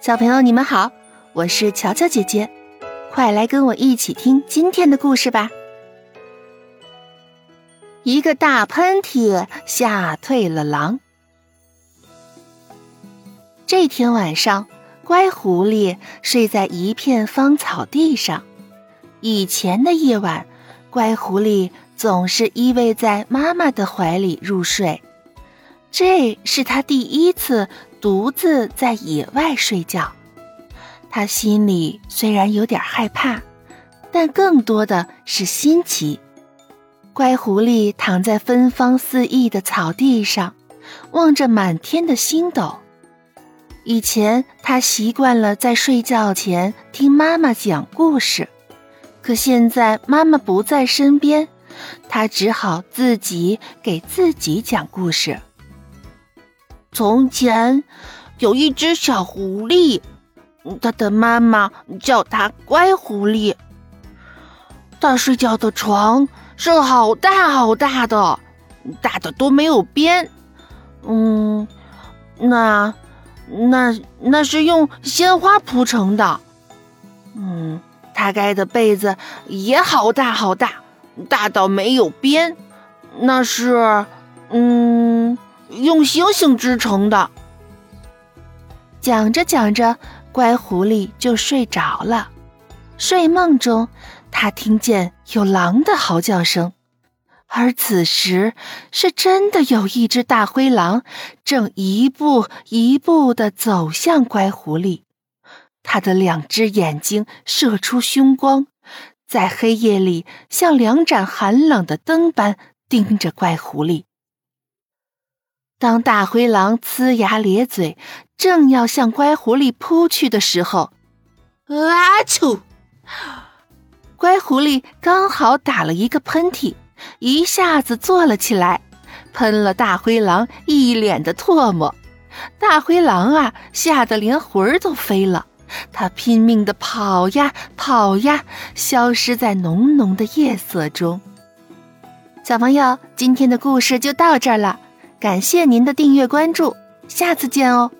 小朋友，你们好，我是乔乔姐姐，快来跟我一起听今天的故事吧。一个大喷嚏吓退了狼。这天晚上，乖狐狸睡在一片芳草地上。以前的夜晚，乖狐狸总是依偎在妈妈的怀里入睡。这是他第一次独自在野外睡觉，他心里虽然有点害怕，但更多的是新奇。乖狐狸躺在芬芳四溢的草地上，望着满天的星斗。以前他习惯了在睡觉前听妈妈讲故事，可现在妈妈不在身边，他只好自己给自己讲故事。从前，有一只小狐狸，它的妈妈叫它乖狐狸。它睡觉的床是好大好大的，大的都没有边。嗯，那那那是用鲜花铺成的。嗯，它盖的被子也好大好大，大到没有边。那是，嗯。用星星织成的。讲着讲着，乖狐狸就睡着了。睡梦中，他听见有狼的嚎叫声，而此时是真的有一只大灰狼正一步一步的走向乖狐狸。它的两只眼睛射出凶光，在黑夜里像两盏寒冷的灯般盯着乖狐狸。当大灰狼呲牙咧嘴，正要向乖狐狸扑去的时候，啊！啾！乖狐狸刚好打了一个喷嚏，一下子坐了起来，喷了大灰狼一脸的唾沫。大灰狼啊，吓得连魂儿都飞了，他拼命的跑呀跑呀，消失在浓浓的夜色中。小朋友，今天的故事就到这儿了。感谢您的订阅关注，下次见哦。